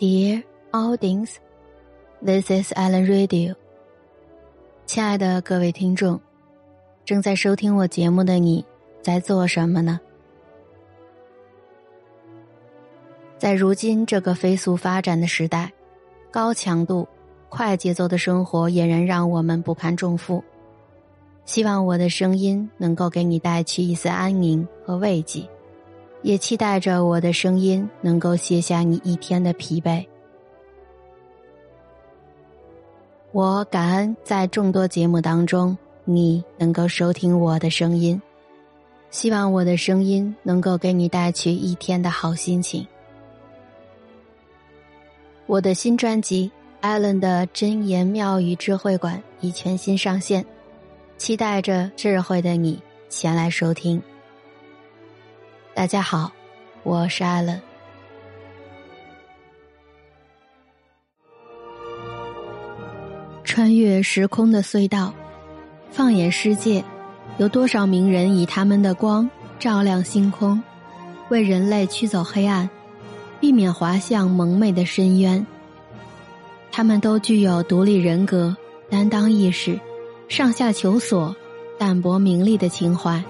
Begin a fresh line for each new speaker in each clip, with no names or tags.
Dear audience, this is Alan Radio。亲爱的各位听众，正在收听我节目的你在做什么呢？在如今这个飞速发展的时代，高强度、快节奏的生活俨然让我们不堪重负。希望我的声音能够给你带去一丝安宁和慰藉。也期待着我的声音能够卸下你一天的疲惫。我感恩在众多节目当中，你能够收听我的声音，希望我的声音能够给你带去一天的好心情。我的新专辑《艾伦的真言妙语智慧馆》已全新上线，期待着智慧的你前来收听。大家好，我是艾伦。穿越时空的隧道，放眼世界，有多少名人以他们的光照亮星空，为人类驱走黑暗，避免滑向蒙昧的深渊？他们都具有独立人格、担当意识、上下求索、淡泊名利的情怀。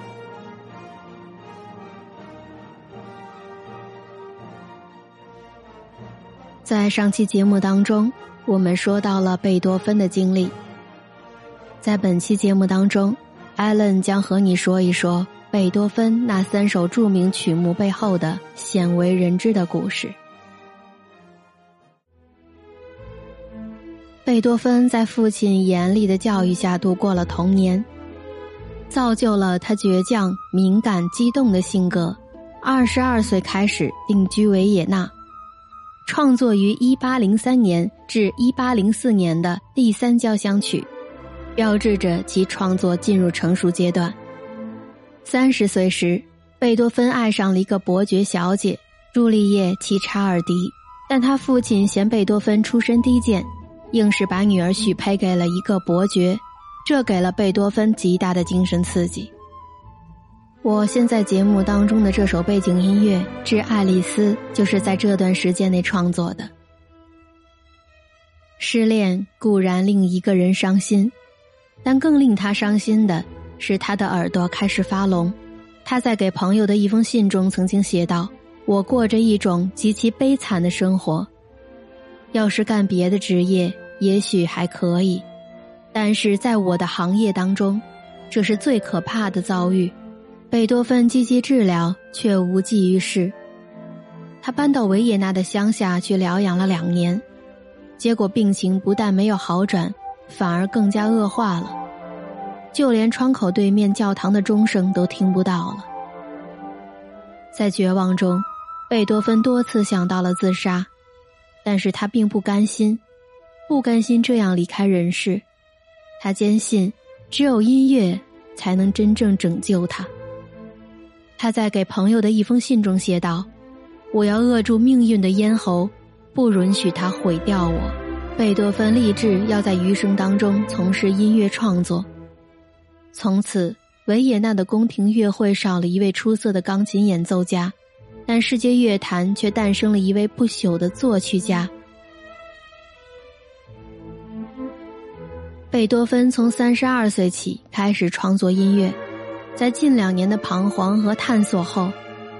在上期节目当中，我们说到了贝多芬的经历。在本期节目当中，艾伦将和你说一说贝多芬那三首著名曲目背后的鲜为人知的故事。贝多芬在父亲严厉的教育下度过了童年，造就了他倔强、敏感、激动的性格。二十二岁开始定居维也纳。创作于一八零三年至一八零四年的第三交响曲，标志着其创作进入成熟阶段。三十岁时，贝多芬爱上了一个伯爵小姐朱丽叶·齐查尔迪，但他父亲嫌贝多芬出身低贱，硬是把女儿许配给了一个伯爵，这给了贝多芬极大的精神刺激。我现在节目当中的这首背景音乐《致爱丽丝》就是在这段时间内创作的。失恋固然令一个人伤心，但更令他伤心的是他的耳朵开始发聋。他在给朋友的一封信中曾经写道：“我过着一种极其悲惨的生活，要是干别的职业也许还可以，但是在我的行业当中，这是最可怕的遭遇。”贝多芬积极治疗，却无济于事。他搬到维也纳的乡下去疗养了两年，结果病情不但没有好转，反而更加恶化了，就连窗口对面教堂的钟声都听不到了。在绝望中，贝多芬多次想到了自杀，但是他并不甘心，不甘心这样离开人世。他坚信，只有音乐才能真正拯救他。他在给朋友的一封信中写道：“我要扼住命运的咽喉，不允许它毁掉我。”贝多芬立志要在余生当中从事音乐创作。从此，维也纳的宫廷乐会少了一位出色的钢琴演奏家，但世界乐坛却诞生了一位不朽的作曲家。贝多芬从三十二岁起开始创作音乐。在近两年的彷徨和探索后，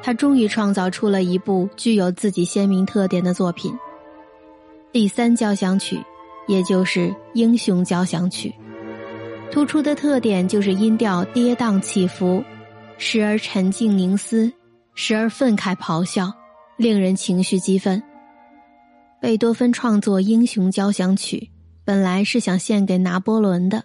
他终于创造出了一部具有自己鲜明特点的作品——第三交响曲，也就是英雄交响曲。突出的特点就是音调跌宕起伏，时而沉静凝思，时而愤慨咆哮，令人情绪激愤。贝多芬创作英雄交响曲，本来是想献给拿破仑的。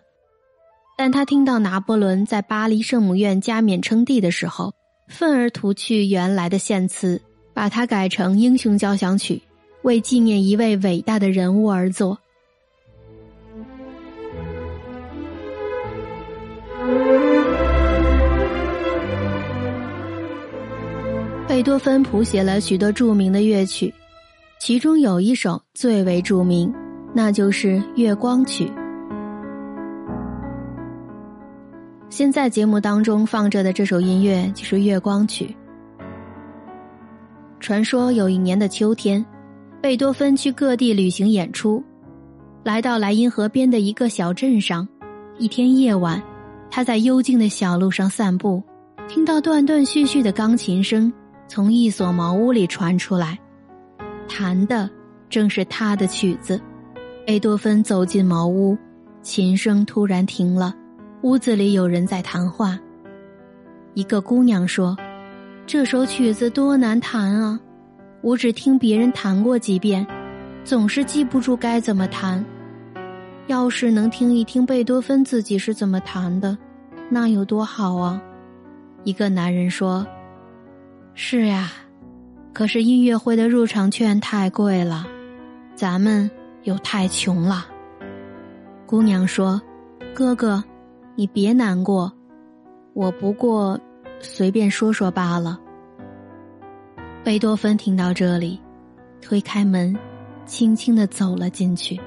但他听到拿破仑在巴黎圣母院加冕称帝的时候，愤而涂去原来的献词，把它改成英雄交响曲，为纪念一位伟大的人物而作。贝多芬谱写了许多著名的乐曲，其中有一首最为著名，那就是《月光曲》。现在节目当中放着的这首音乐就是《月光曲》。传说有一年的秋天，贝多芬去各地旅行演出，来到莱茵河边的一个小镇上。一天夜晚，他在幽静的小路上散步，听到断断续续的钢琴声从一所茅屋里传出来，弹的正是他的曲子。贝多芬走进茅屋，琴声突然停了，屋子里有人在谈话。一个姑娘说：“这首曲子多难弹啊！我只听别人弹过几遍，总是记不住该怎么弹。”要是能听一听贝多芬自己是怎么弹的，那有多好啊！一个男人说：“是呀，可是音乐会的入场券太贵了，咱们又太穷了。”姑娘说：“哥哥，你别难过，我不过随便说说罢了。”贝多芬听到这里，推开门，轻轻的走了进去。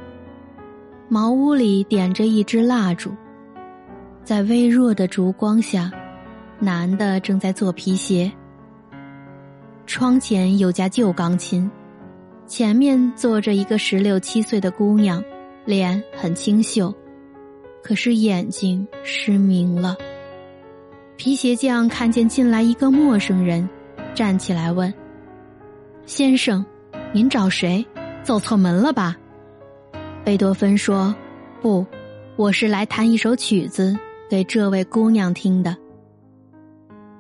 茅屋里点着一支蜡烛，在微弱的烛光下，男的正在做皮鞋。窗前有架旧钢琴，前面坐着一个十六七岁的姑娘，脸很清秀，可是眼睛失明了。皮鞋匠看见进来一个陌生人，站起来问：“先生，您找谁？走错门了吧？”贝多芬说：“不，我是来弹一首曲子给这位姑娘听的。”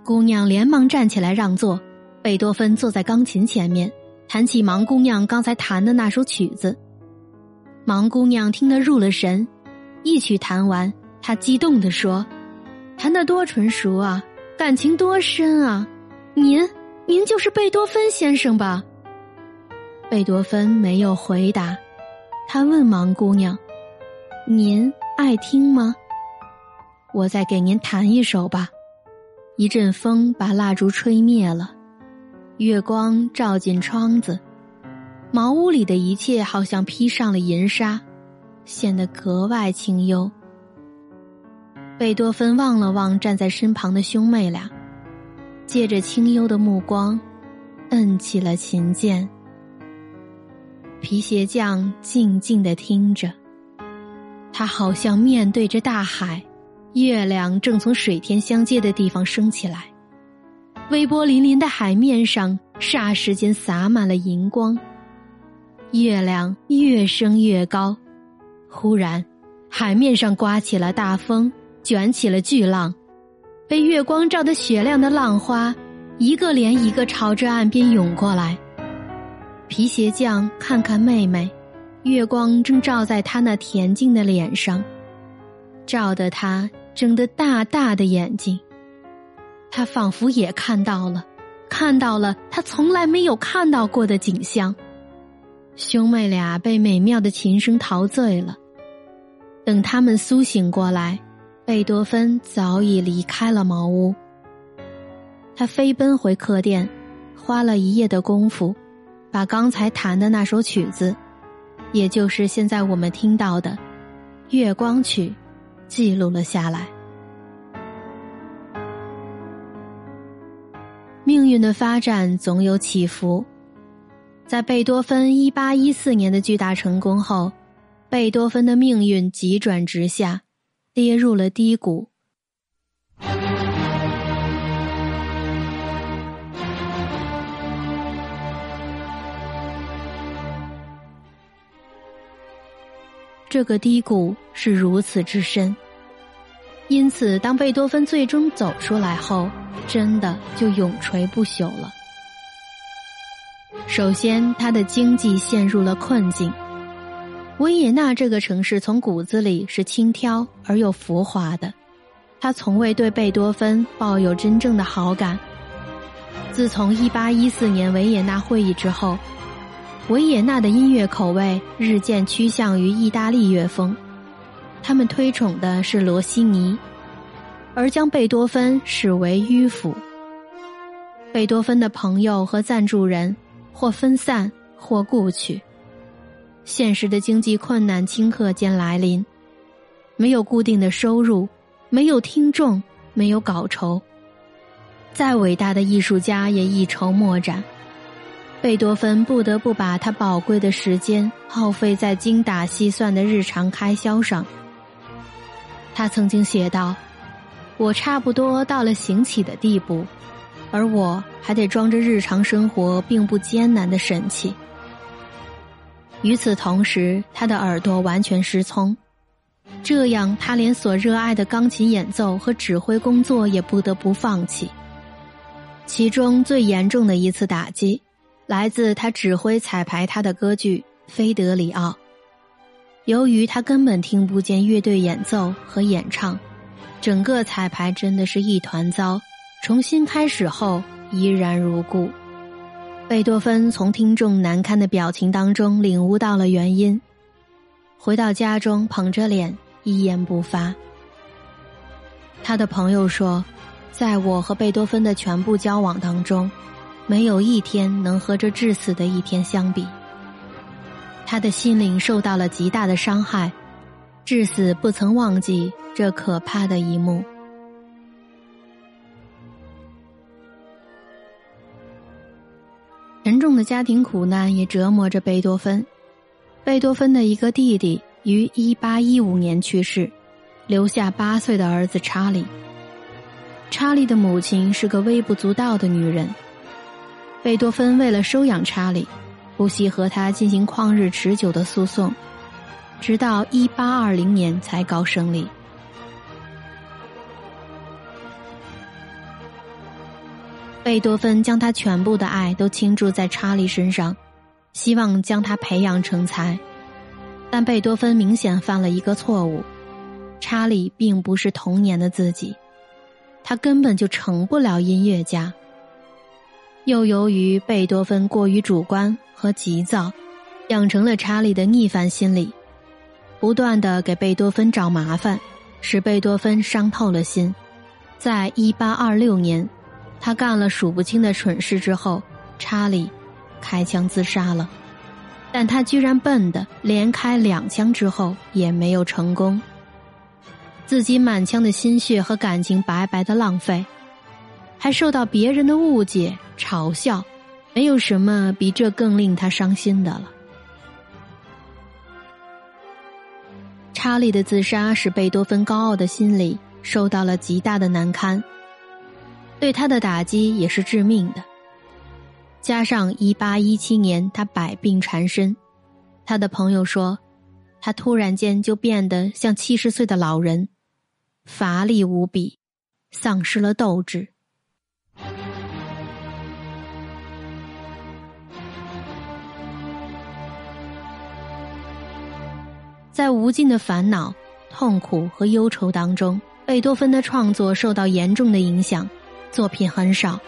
姑娘连忙站起来让座。贝多芬坐在钢琴前面，弹起盲姑娘刚才弹的那首曲子。盲姑娘听得入了神，一曲弹完，他激动地说：“弹得多纯熟啊，感情多深啊！您，您就是贝多芬先生吧？”贝多芬没有回答。他问盲姑娘：“您爱听吗？我再给您弹一首吧。”一阵风把蜡烛吹灭了，月光照进窗子，茅屋里的一切好像披上了银纱，显得格外清幽。贝多芬望了望站在身旁的兄妹俩，借着清幽的目光，摁起了琴键。皮鞋匠静静的听着，他好像面对着大海，月亮正从水天相接的地方升起来，微波粼粼的海面上霎时间洒满了银光。月亮越升越高，忽然，海面上刮起了大风，卷起了巨浪，被月光照得雪亮的浪花，一个连一个朝着岸边涌过来。皮鞋匠看看妹妹，月光正照在她那恬静的脸上，照得她睁得大大的眼睛。他仿佛也看到了，看到了他从来没有看到过的景象。兄妹俩被美妙的琴声陶醉了。等他们苏醒过来，贝多芬早已离开了茅屋。他飞奔回客店，花了一夜的功夫。把刚才弹的那首曲子，也就是现在我们听到的《月光曲》，记录了下来。命运的发展总有起伏，在贝多芬一八一四年的巨大成功后，贝多芬的命运急转直下，跌入了低谷。这个低谷是如此之深，因此当贝多芬最终走出来后，真的就永垂不朽了。首先，他的经济陷入了困境。维也纳这个城市从骨子里是轻佻而又浮华的，他从未对贝多芬抱有真正的好感。自从一八一四年维也纳会议之后。维也纳的音乐口味日渐趋向于意大利乐风，他们推崇的是罗西尼，而将贝多芬视为迂腐。贝多芬的朋友和赞助人或分散或故去，现实的经济困难顷刻间来临，没有固定的收入，没有听众，没有稿酬，再伟大的艺术家也一筹莫展。贝多芬不得不把他宝贵的时间耗费在精打细算的日常开销上。他曾经写道：“我差不多到了行乞的地步，而我还得装着日常生活并不艰难的神气。”与此同时，他的耳朵完全失聪，这样他连所热爱的钢琴演奏和指挥工作也不得不放弃。其中最严重的一次打击，来自他指挥彩排他的歌剧《菲德里奥》。由于他根本听不见乐队演奏和演唱，整个彩排真的是一团糟。重新开始后，依然如故。贝多芬从听众难堪的表情当中领悟到了原因，回到家中捧着脸一言不发。他的朋友说，在我和贝多芬的全部交往当中，没有一天能和这致死的一天相比。他的心灵受到了极大的伤害，至死不曾忘记这可怕的一幕。家庭苦难也折磨着贝多芬。贝多芬的一个弟弟于一八一五年去世，留下八岁的儿子查理。查理的母亲是个微不足道的女人。贝多芬为了收养查理，不惜和他进行旷日持久的诉讼，直到一八二零年才告胜利。贝多芬将他全部的爱都倾注在查理身上，希望将他培养成才。但贝多芬明显犯了一个错误：查理并不是童年的自己，他根本就成不了音乐家。又由于贝多芬过于主观和急躁，养成了查理的逆反心理，不断的给贝多芬找麻烦，使贝多芬伤透了心。在一八二六年。他干了数不清的蠢事之后，查理开枪自杀了，但他居然笨的连开两枪之后也没有成功，自己满腔的心血和感情白白的浪费，还受到别人的误解嘲笑，没有什么比这更令他伤心的了。查理的自杀使贝多芬高傲的心理受到了极大的难堪。对他的打击也是致命的。加上一八一七年他百病缠身，他的朋友说，他突然间就变得像七十岁的老人，乏力无比，丧失了斗志。在无尽的烦恼、痛苦和忧愁当中，贝多芬的创作受到严重的影响。作品很少，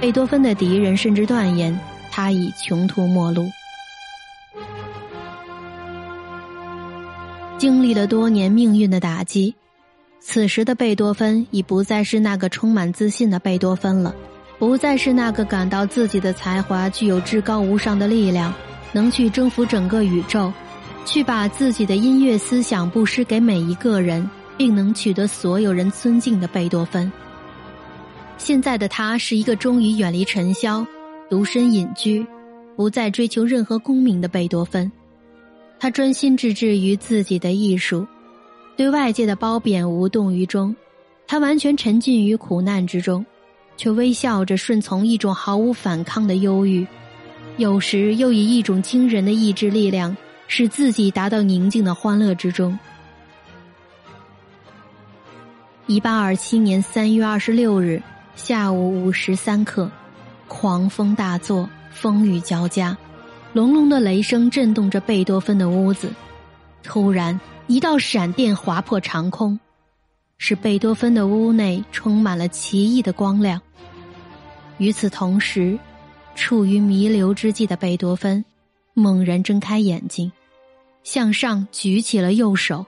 贝多芬的敌人甚至断言他已穷途末路。经历了多年命运的打击，此时的贝多芬已不再是那个充满自信的贝多芬了，不再是那个感到自己的才华具有至高无上的力量，能去征服整个宇宙，去把自己的音乐思想布施给每一个人，并能取得所有人尊敬的贝多芬。现在的他是一个终于远离尘嚣、独身隐居、不再追求任何功名的贝多芬。他专心致志于自己的艺术，对外界的褒贬无动于衷。他完全沉浸于苦难之中，却微笑着顺从一种毫无反抗的忧郁。有时又以一种惊人的意志力量，使自己达到宁静的欢乐之中。一八二七年三月二十六日。下午五时三刻，狂风大作，风雨交加，隆隆的雷声震动着贝多芬的屋子。突然，一道闪电划破长空，使贝多芬的屋内充满了奇异的光亮。与此同时，处于弥留之际的贝多芬猛然睁开眼睛，向上举起了右手。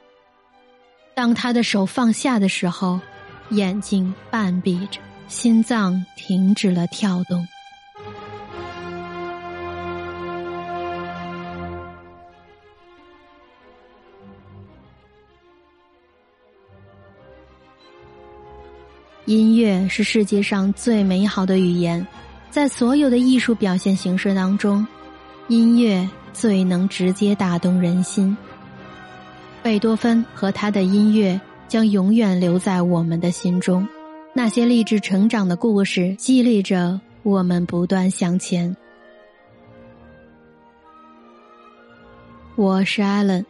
当他的手放下的时候，眼睛半闭着。心脏停止了跳动。音乐是世界上最美好的语言，在所有的艺术表现形式当中，音乐最能直接打动人心。贝多芬和他的音乐将永远留在我们的心中。那些励志成长的故事，激励着我们不断向前。我是艾伦，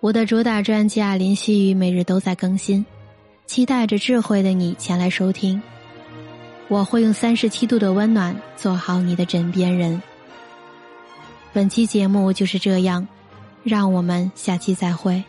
我的主打专辑《林夕雨》每日都在更新，期待着智慧的你前来收听。我会用三十七度的温暖做好你的枕边人。本期节目就是这样，让我们下期再会。